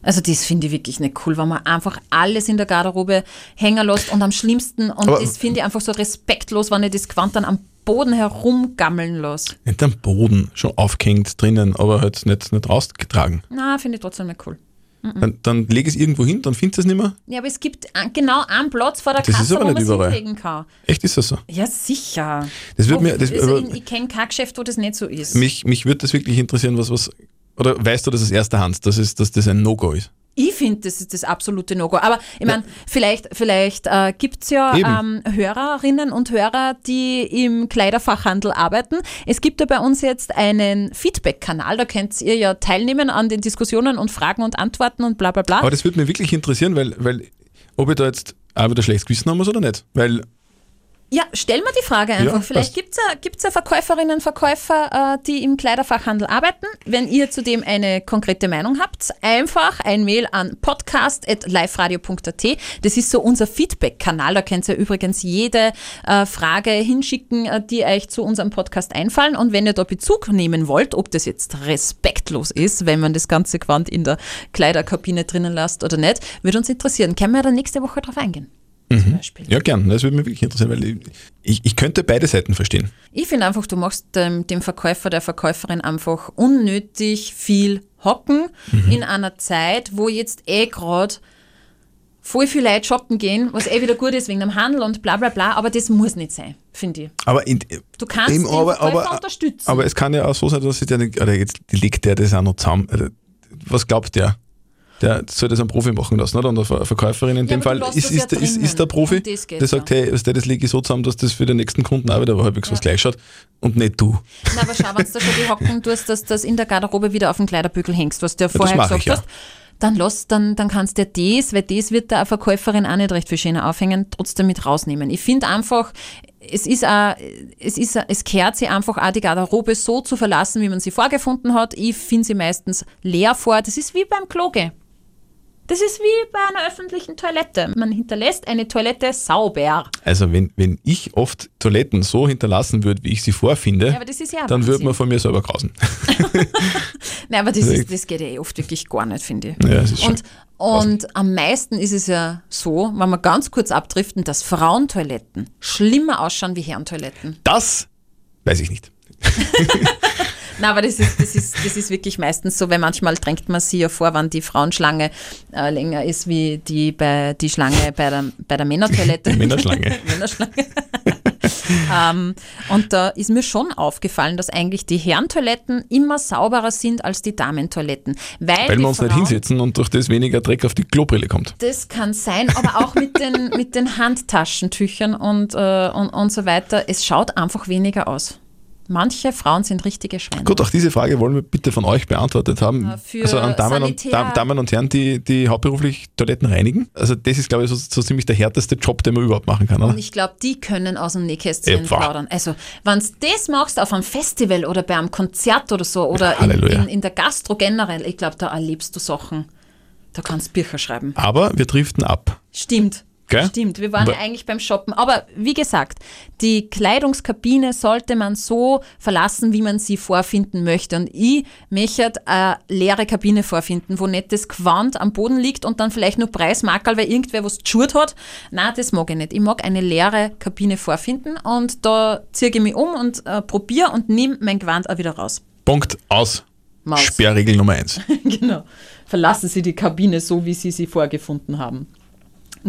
Also das finde ich wirklich nicht cool, wenn man einfach alles in der Garderobe hängen lässt und am schlimmsten, und Aber- das finde ich einfach so respektlos, wenn ich das Gewand dann am Boden herumgammeln lasse. Nicht am Boden, schon aufgehängt drinnen, aber halt nicht, nicht rausgetragen. Na, finde ich trotzdem nicht cool. Dann, dann lege ich es irgendwo hin, dann findest du es nicht mehr. Ja, aber es gibt genau einen Platz vor der Das Kasse, wo man es hinlegen kann. Echt ist das so? Ja, sicher. Das wird mir- das- also ich kenne kein Geschäft, wo das nicht so ist. Mich, mich würde das wirklich interessieren, was, was, oder weißt du das aus erster Hand, dass, es, dass das ein No-Go ist? Ich finde, das ist das absolute No-Go. Aber ich meine, vielleicht, vielleicht äh, gibt es ja ähm, Hörerinnen und Hörer, die im Kleiderfachhandel arbeiten. Es gibt ja bei uns jetzt einen Feedback-Kanal, da könnt ihr ja teilnehmen an den Diskussionen und Fragen und Antworten und bla bla bla. Aber das würde mich wirklich interessieren, weil, weil ob ich da jetzt auch wieder schlechtes Gewissen haben muss oder nicht. Weil, Ja, stell mir die Frage einfach. Ja, Vielleicht gibt es ja, gibt's ja Verkäuferinnen und Verkäufer, äh, die im Kleiderfachhandel arbeiten. Wenn ihr zudem eine konkrete Meinung habt, einfach ein Mail an podcast.liveradio.at. Das ist so unser Feedback-Kanal. Da könnt ihr übrigens jede äh, Frage hinschicken, äh, die euch zu unserem Podcast einfallen. Und wenn ihr da Bezug nehmen wollt, ob das jetzt respektlos ist, wenn man das ganze Gewand in der Kleiderkabine drinnen lasst oder nicht, würde uns interessieren. Können wir da nächste Woche drauf eingehen? Zum Beispiel. ja gern, das würde mich wirklich interessieren, weil ich, ich, könnte beide Seiten verstehen. Ich finde einfach, du machst dem, dem Verkäufer, der Verkäuferin einfach unnötig viel Hocken in einer Zeit, wo jetzt eh gerade voll viele Leute shoppen gehen, was eh wieder gut ist wegen dem Handel und bla bla bla, aber das muss nicht sein, finde ich. Aber, in, Du kannst eben, aber, aber, unterstützen. aber es kann ja auch so sein, dass sich der, oder jetzt legt der das auch noch zusammen. Was glaubt der? Der soll das einen Profi machen lassen, oder? Und eine Ver- Verkäuferin in Ja, dem Fall ist, das ja ist, der- ist, ist der Profi, das der sagt, ja. hey, du, das lege ich so zusammen, dass das für den nächsten Kunden auch wieder halbwegs was gleich schaut und nicht du. Na, aber schau, wenn du da schon die Hocken tust, dass du das in der Garderobe wieder auf den Kleiderbügel hängst, was du ja das vorher gesagt ich ja. hast, dann lass, dann, dann kannst du dir das, weil das wird der Verkäuferin auch nicht recht viel schöner aufhängen, trotzdem mit rausnehmen. Ich finde einfach, es ist auch, es ist, auch- es kehrt sie einfach auch die Garderobe so zu verlassen, wie man sie vorgefunden hat. Ich finde sie meistens leer vor. Das ist wie beim Kloge. Das ist wie bei einer öffentlichen Toilette. Man hinterlässt eine Toilette sauber. Also wenn, wenn ich oft Toiletten so hinterlassen würde, wie ich sie vorfinde, Ja, ja dann würde man von mir selber grausen. *laughs* Nein, aber das, ist, das geht ja eh oft wirklich gar nicht, finde ich. Ja, das ist und, und am meisten ist es ja so, wenn wir ganz kurz abdriften, dass Frauentoiletten schlimmer ausschauen wie Herrentoiletten. Das weiß ich nicht. *laughs* Nein, aber das ist, das, ist, das ist wirklich meistens so, weil manchmal drängt man sich ja vor, wann die Frauenschlange äh, länger ist wie die, bei, die Schlange bei der, bei der Männertoilette. *laughs* Männerschlange. *laughs* Männerschlange. *laughs* ähm, und da ist mir schon aufgefallen, dass eigentlich die Herrentoiletten immer sauberer sind als die Damentoiletten. Weil, Weil wir uns nicht hinsetzen und durch das weniger Dreck auf die Klobrille kommt. Das kann sein, aber auch mit den, mit den Handtaschentüchern und, äh, und, und so weiter. Es schaut einfach weniger aus. Manche Frauen sind richtige Schweine. Gut, auch diese Frage wollen wir bitte von euch beantwortet haben. Für also an Damen und, Sanitär- Damen und Herren, die, die hauptberuflich Toiletten reinigen. Also das ist, glaube ich, so, so ziemlich der härteste Job, den man überhaupt machen kann. Oder? Und ich glaube, die können aus dem Nähkästchen Ja, boah. plaudern. Also, wenn du das machst auf einem Festival oder bei einem Konzert oder so oder in, Halleluja. in, in der Gastro generell, ich glaube, da erlebst du Sachen. Da kannst du Bücher schreiben. Aber wir driften ab. Stimmt. Gell? Stimmt, wir waren Wa- ja eigentlich beim Shoppen. Aber wie gesagt, die Kleidungskabine sollte man so verlassen, wie man sie vorfinden möchte. Und ich möchte eine leere Kabine vorfinden, wo nicht das Gewand am Boden liegt und dann vielleicht nur Preismarkerl, weil irgendwer was geschurt hat. Nein, das mag ich nicht. Ich mag eine leere Kabine vorfinden und da ziehe ich mich um und äh, probiere und nehme mein Gewand auch wieder raus. Punkt aus. Maus. Sperrregel Nummer eins. *laughs* genau. Verlassen Sie die Kabine so, wie Sie sie vorgefunden haben.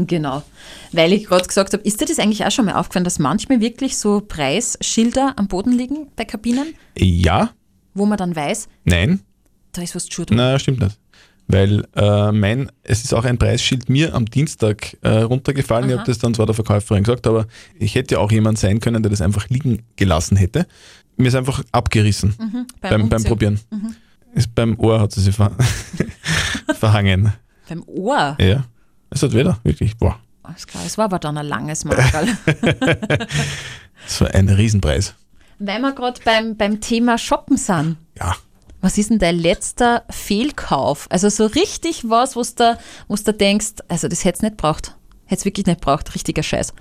Genau. Weil ich gerade gesagt habe, ist dir das eigentlich auch schon mal aufgefallen, dass manchmal wirklich so Preisschilder am Boden liegen bei Kabinen, Ja, wo man dann weiß, nein, da ist was geschurt. na stimmt nicht. Weil äh, mein, es ist auch ein Preisschild mir am Dienstag äh, runtergefallen. Ich Aha. habe das dann zwar der Verkäuferin gesagt, aber ich hätte ja auch jemand sein können, der das einfach liegen gelassen hätte. Mir ist einfach abgerissen Mhm, beim, beim Umzug. Probieren. Ist beim Ohr hat sie sich ver *laughs* verhangen. Beim Ohr. Ja. Es hat wieder, wirklich, boah. Alles klar, es war aber dann ein langes Markerl. *laughs* Das war ein Riesenpreis. Weil wir gerade beim, beim Thema Shoppen sind. Ja. Was ist denn dein letzter Fehlkauf? Also so richtig was, wo du wo's da denkst, also das hätte es nicht braucht. Hätte es wirklich nicht braucht. Richtiger Scheiß.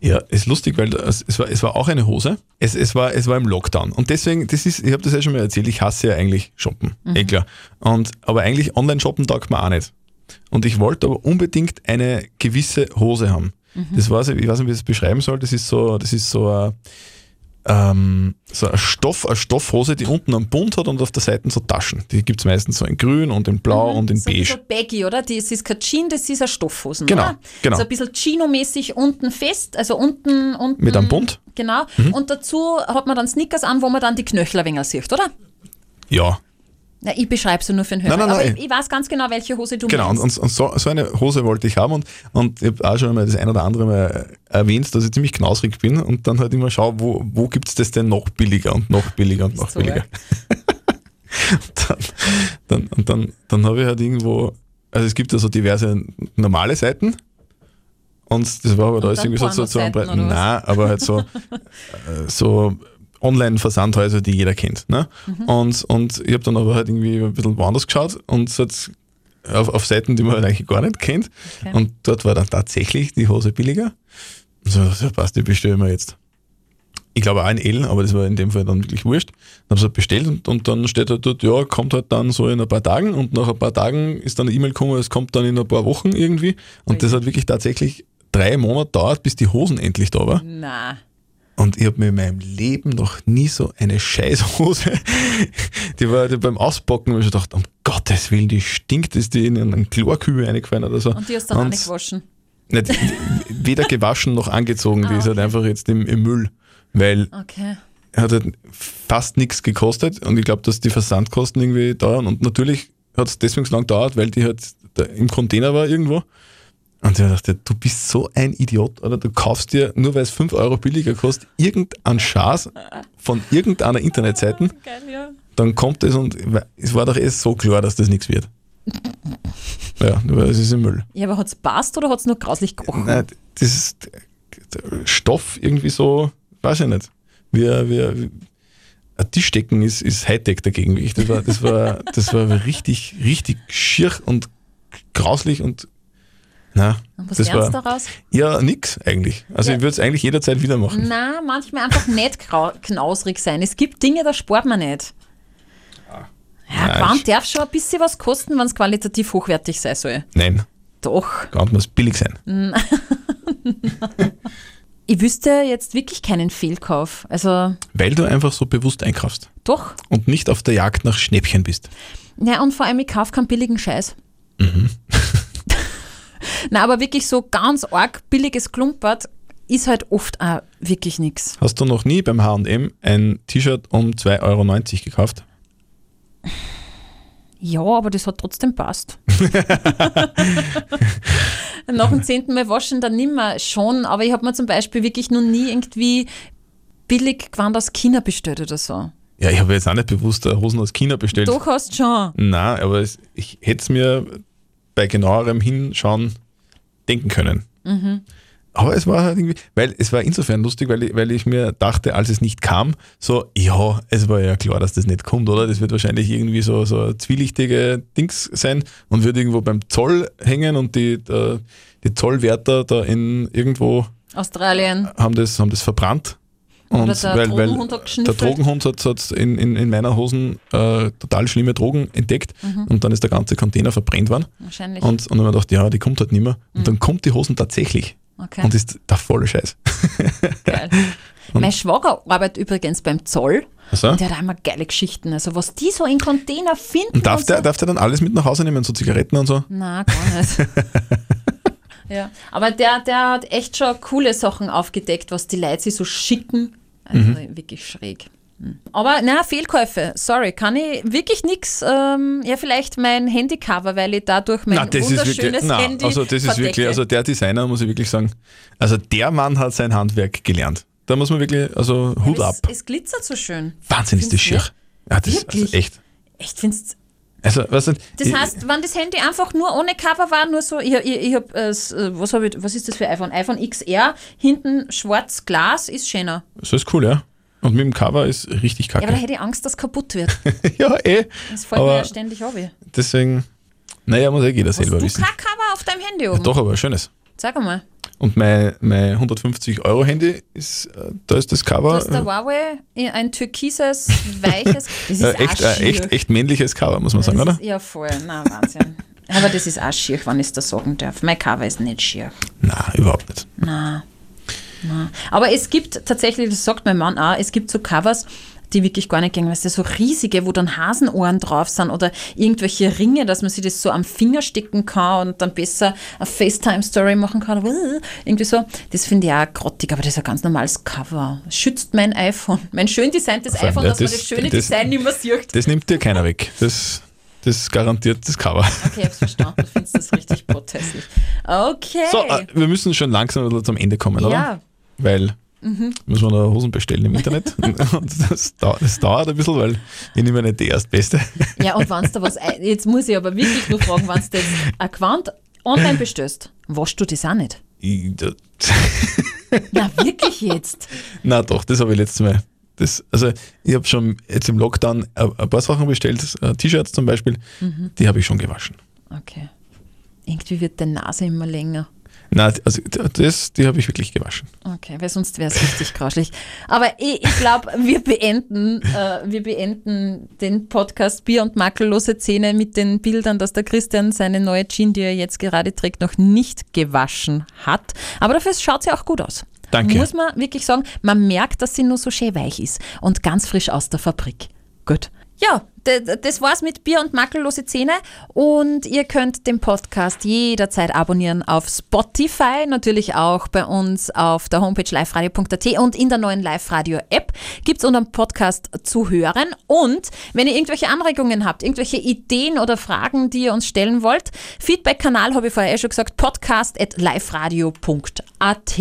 Ja, ist lustig, weil das, es, war, es war auch eine Hose. Es, es, war, es war im Lockdown. Und deswegen, das ist, ich habe das ja schon mal erzählt, ich hasse ja eigentlich Shoppen. Eh klar. Und, aber eigentlich Online-Shoppen taugt mir auch nicht. Und ich wollte aber unbedingt eine gewisse Hose haben. Das war so, ich weiß nicht, wie ich das beschreiben soll. Das ist so, das ist so ein, ähm, so ein Stoff, eine Stoffhose, die unten einen Bund hat und auf der Seite so Taschen. Die gibt es meistens so in grün und in blau und in So ein beige. bisschen baggy, oder? Das ist kein Jean, das ist ein Stoffhosen, Genau, oder? genau. So ein bisschen Chino-mäßig unten fest, also unten, unten. Mit einem Bund? Mhm. Genau. Und dazu hat man dann Sneakers an, wo man dann die Knöchel ein wenig sieht, oder? Ja, Na, ich beschreibe sie nur für den Hörer. Nein, nein, aber nein. ich, ich weiß ganz genau, welche Hose du Genau, und, meinst. und, und so, so eine Hose wollte ich haben und, und ich habe auch schon mal das ein oder andere Mal erwähnt, dass ich ziemlich knausrig bin und dann halt immer schaue, wo, wo gibt es das denn noch billiger und noch billiger und noch so billiger. *laughs* Und dann, dann, und dann, dann habe ich halt irgendwo, also es gibt ja so diverse normale Seiten und das war aber da dann irgendwie so, so, ein was? Nein, aber halt so, *laughs* äh, so Online-Versandhäuser, die jeder kennt. Ne? Mhm. Und, und ich habe dann aber halt irgendwie ein bisschen woanders geschaut und hat auf, auf Seiten, die man halt eigentlich gar nicht kennt. Okay. Und dort war dann tatsächlich die Hose billiger. Und so, so passt, die bestelle ich mir jetzt. Ich glaube auch ein L, aber das war in dem Fall dann wirklich wurscht. Dann habe ich halt bestellt und, und dann steht halt dort, ja, kommt halt dann so in ein paar Tagen und nach ein paar Tagen ist dann eine E-Mail gekommen, es kommt dann in ein paar Wochen irgendwie. Und das hat wirklich tatsächlich drei Monate dauert, bis die Hosen endlich da war. Na, Und ich habe mir in meinem Leben noch nie so eine Scheißhose, *laughs* die war die beim Auspacken, ich gedacht, um Gottes Willen, die stinkt, ist die in einen Chlorkübel reingefallen oder so. und die hast du dann auch nicht gewaschen. nicht, weder gewaschen noch angezogen, die Ah, ist halt okay. einfach jetzt im, im Müll, weil Okay. er hat halt fast nichts gekostet und ich glaube, dass die Versandkosten irgendwie dauern und natürlich hat es deswegen so lange gedauert, weil die halt im Container war irgendwo. Und ich dachte, du bist so ein Idiot, oder? Du kaufst dir, nur weil es 5 Euro billiger kostet, irgendeinen Schaß von irgendeiner Internetseite, *laughs* Geil, ja. dann kommt es und es war doch eh so klar, dass das nichts wird. Ja, nur es ist im Müll. Ja, aber hat es passt oder hat es nur grauslich gerochen? Nein, das ist der Stoff irgendwie so, weiß ich nicht. Wie, wie, ein Tischdecken ist, ist Hightech dagegen. wirklich. Das war, das war, das war richtig, richtig schier und grauslich und na, Und was das lernst war du daraus? ja nix eigentlich. Also Ja. ich würde es eigentlich jederzeit wieder machen. Na, manchmal einfach nicht knausrig sein. Es gibt Dinge, da spart man nicht. Ja, Nein, Quant darf schon ein bisschen was kosten, wenn es qualitativ hochwertig sein soll. Nein, Doch. Quant muss billig sein. *laughs* Ich wüsste jetzt wirklich keinen Fehlkauf. Also, Weil du einfach so bewusst einkaufst doch. und nicht auf der Jagd nach Schnäppchen bist. Ja, und vor allem, ich kaufe keinen billigen Scheiß. Mhm. *laughs* Na, aber wirklich so ganz arg billiges Klumpert ist halt oft auch wirklich nichts. Hast du noch nie beim H&M ein T-Shirt um 2,90 Euro gekauft? Ja, aber das hat trotzdem passt. *laughs* Nach dem zehnten Mal waschen dann nimmer schon, aber ich habe mir zum Beispiel wirklich noch nie irgendwie billig Gewand aus China bestellt oder so. Ja, ich habe jetzt auch nicht bewusst Hosen aus China bestellt. Doch hast schon. Nein, aber ich hätte es mir bei genauerem Hinschauen denken können. Mhm. Aber es war halt irgendwie, weil es war insofern lustig, weil ich, weil ich mir dachte, als es nicht kam, so, ja, es war ja klar, dass das nicht kommt, oder? Das wird wahrscheinlich irgendwie so, so zwielichtige Dings sein und wird irgendwo beim Zoll hängen und die, der, die Zollwärter da in irgendwo Australien. haben das, haben das verbrannt. Und Oder der weil, Drogenhund hat der. Drogenhund hat, hat in, in, in meiner Hosen äh, total schlimme Drogen entdeckt Mhm. und dann ist der ganze Container verbrennt worden. Wahrscheinlich. Und, und dann habe ich gedacht, ja, die kommt halt nicht mehr. Und dann kommt die Hosen tatsächlich Mhm. okay, und ist der volle Scheiß. geil. *laughs* Mein Schwager arbeitet übrigens beim Zoll Also, und der hat immer geile Geschichten. Also was die so in Container finden. und darf und der, so. darf der dann alles mit nach Hause nehmen, so Zigaretten und so? Na, gar nicht. *laughs* ja, aber der, der hat echt schon coole Sachen aufgedeckt, was die Leute sich so schicken. Also Mhm. wirklich schräg. Hm. Aber na, Fehlkäufe, sorry, kann ich wirklich nichts. Ähm, ja, vielleicht mein Handycover, weil ich dadurch mein Na, das ist wunderschönes wirklich, na, Handy also das ist verdecke. wirklich, also der Designer muss ich wirklich sagen, also der Mann hat sein Handwerk gelernt. Da muss man wirklich, also Hut es, ab. Es glitzert so schön. Wahnsinn ist das schier. Ja, das ist also echt. Echt, findest Also, was? Das heißt, wenn das Handy einfach nur ohne Cover war, nur so, ich, ich, ich hab, äh, äh, was, hab ich, was ist das für iPhone? iPhone XR, hinten schwarz Glas ist schöner. So ist cool, ja. Und mit dem Cover ist richtig Ja, aber da kacke. hätte ich Angst, dass es kaputt wird. *laughs* Ja, eh. Das fällt mir ja ständig auf. deswegen, naja, muss eh jeder Hast selber du wissen. kein Cover auf deinem Handy oben? Doch, aber schönes. Sag einmal. Und mein, mein 150-Euro-Handy ist, äh, da ist das Cover hast der Huawei ein türkises, weiches. *laughs* Das ist äh, echt, äh, echt, echt männliches Cover, muss man sagen, das oder? Ist, ja, voll. Na, Wahnsinn. Aber das ist auch schier, wenn ich es da sagen darf. Mein Cover ist nicht schier. Nein, überhaupt nicht. Na, na. Aber es gibt tatsächlich, das sagt mein Mann auch, es gibt so Covers, die wirklich gar nicht gehen, weißt du, so riesige, wo dann Hasenohren drauf sind oder irgendwelche Ringe, dass man sich das so am Finger stecken kann und dann besser eine FaceTime-Story machen kann. Irgendwie so. Das finde ich auch grottig, aber das ist ein ganz normales Cover. Schützt mein iPhone. Mein schön designtes allem, iPhone, ja, dass man das- das schöne das- Design nicht mehr sieht. Das nimmt dir keiner weg. Das, das garantiert das Cover. Okay, ich hab's verstanden. Du findest das richtig protestlich. Okay. So, äh, wir müssen schon langsam zum Ende kommen, oder? ja, Weil müssen wir noch Hosen bestellen im Internet. *laughs* Und das, dau- das dauert ein bisschen, weil ich nehme nicht die Erstbeste. Ja, und wenn du da was, jetzt muss ich aber wirklich nur fragen, wenn du jetzt ein Gewand online bestellst, waschst du das auch nicht? Ich, da, *laughs* Na, wirklich jetzt? na doch, das habe ich letztes Mal. Das, also ich habe schon jetzt im Lockdown ein paar Sachen bestellt, äh, T-Shirts zum Beispiel, die habe ich schon gewaschen. Okay. Irgendwie wird deine Nase immer länger. Na, also das, die habe ich wirklich gewaschen. Okay, weil sonst wäre es richtig grauslich. Aber ich, ich glaube, wir beenden, äh, wir beenden den Podcast Bier und makellose Zähne mit den Bildern, dass der Christian seine neue Jeans, die er jetzt gerade trägt, noch nicht gewaschen hat. Aber dafür schaut sie auch gut aus. Danke. Muss man wirklich sagen, man merkt, dass sie nur so schön weich ist und ganz frisch aus der Fabrik. Gut. Ja, das war's mit Bier und makellose Zähne und ihr könnt den Podcast jederzeit abonnieren auf Spotify, natürlich auch bei uns auf der Homepage liveradio.at und in der neuen Live-Radio-App gibt's unseren Podcast zu hören und wenn ihr irgendwelche Anregungen habt, irgendwelche Ideen oder Fragen, die ihr uns stellen wollt, Feedback-Kanal habe ich vorher eh schon gesagt, podcast at liveradio.at.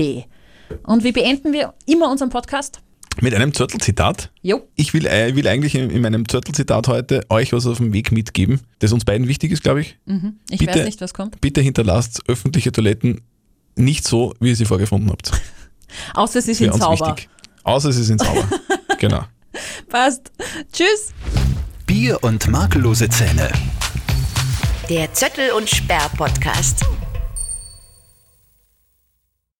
Und wie beenden wir immer unseren Podcast? Mit einem Zörtelzitat. Jo. Ich will, äh, will eigentlich in, in meinem Zörtelzitat heute euch was auf dem Weg mitgeben, das uns beiden wichtig ist, glaube ich. Ich Bitte. weiß nicht, was kommt. Bitte hinterlasst öffentliche Toiletten nicht so, wie ihr sie vorgefunden habt. *laughs* Außer sie sind sauber. wichtig. Außer sie sind sauber. *laughs* genau. Passt. Tschüss. Bier und makellose Zähne. Der Zöttel und Sperr Podcast.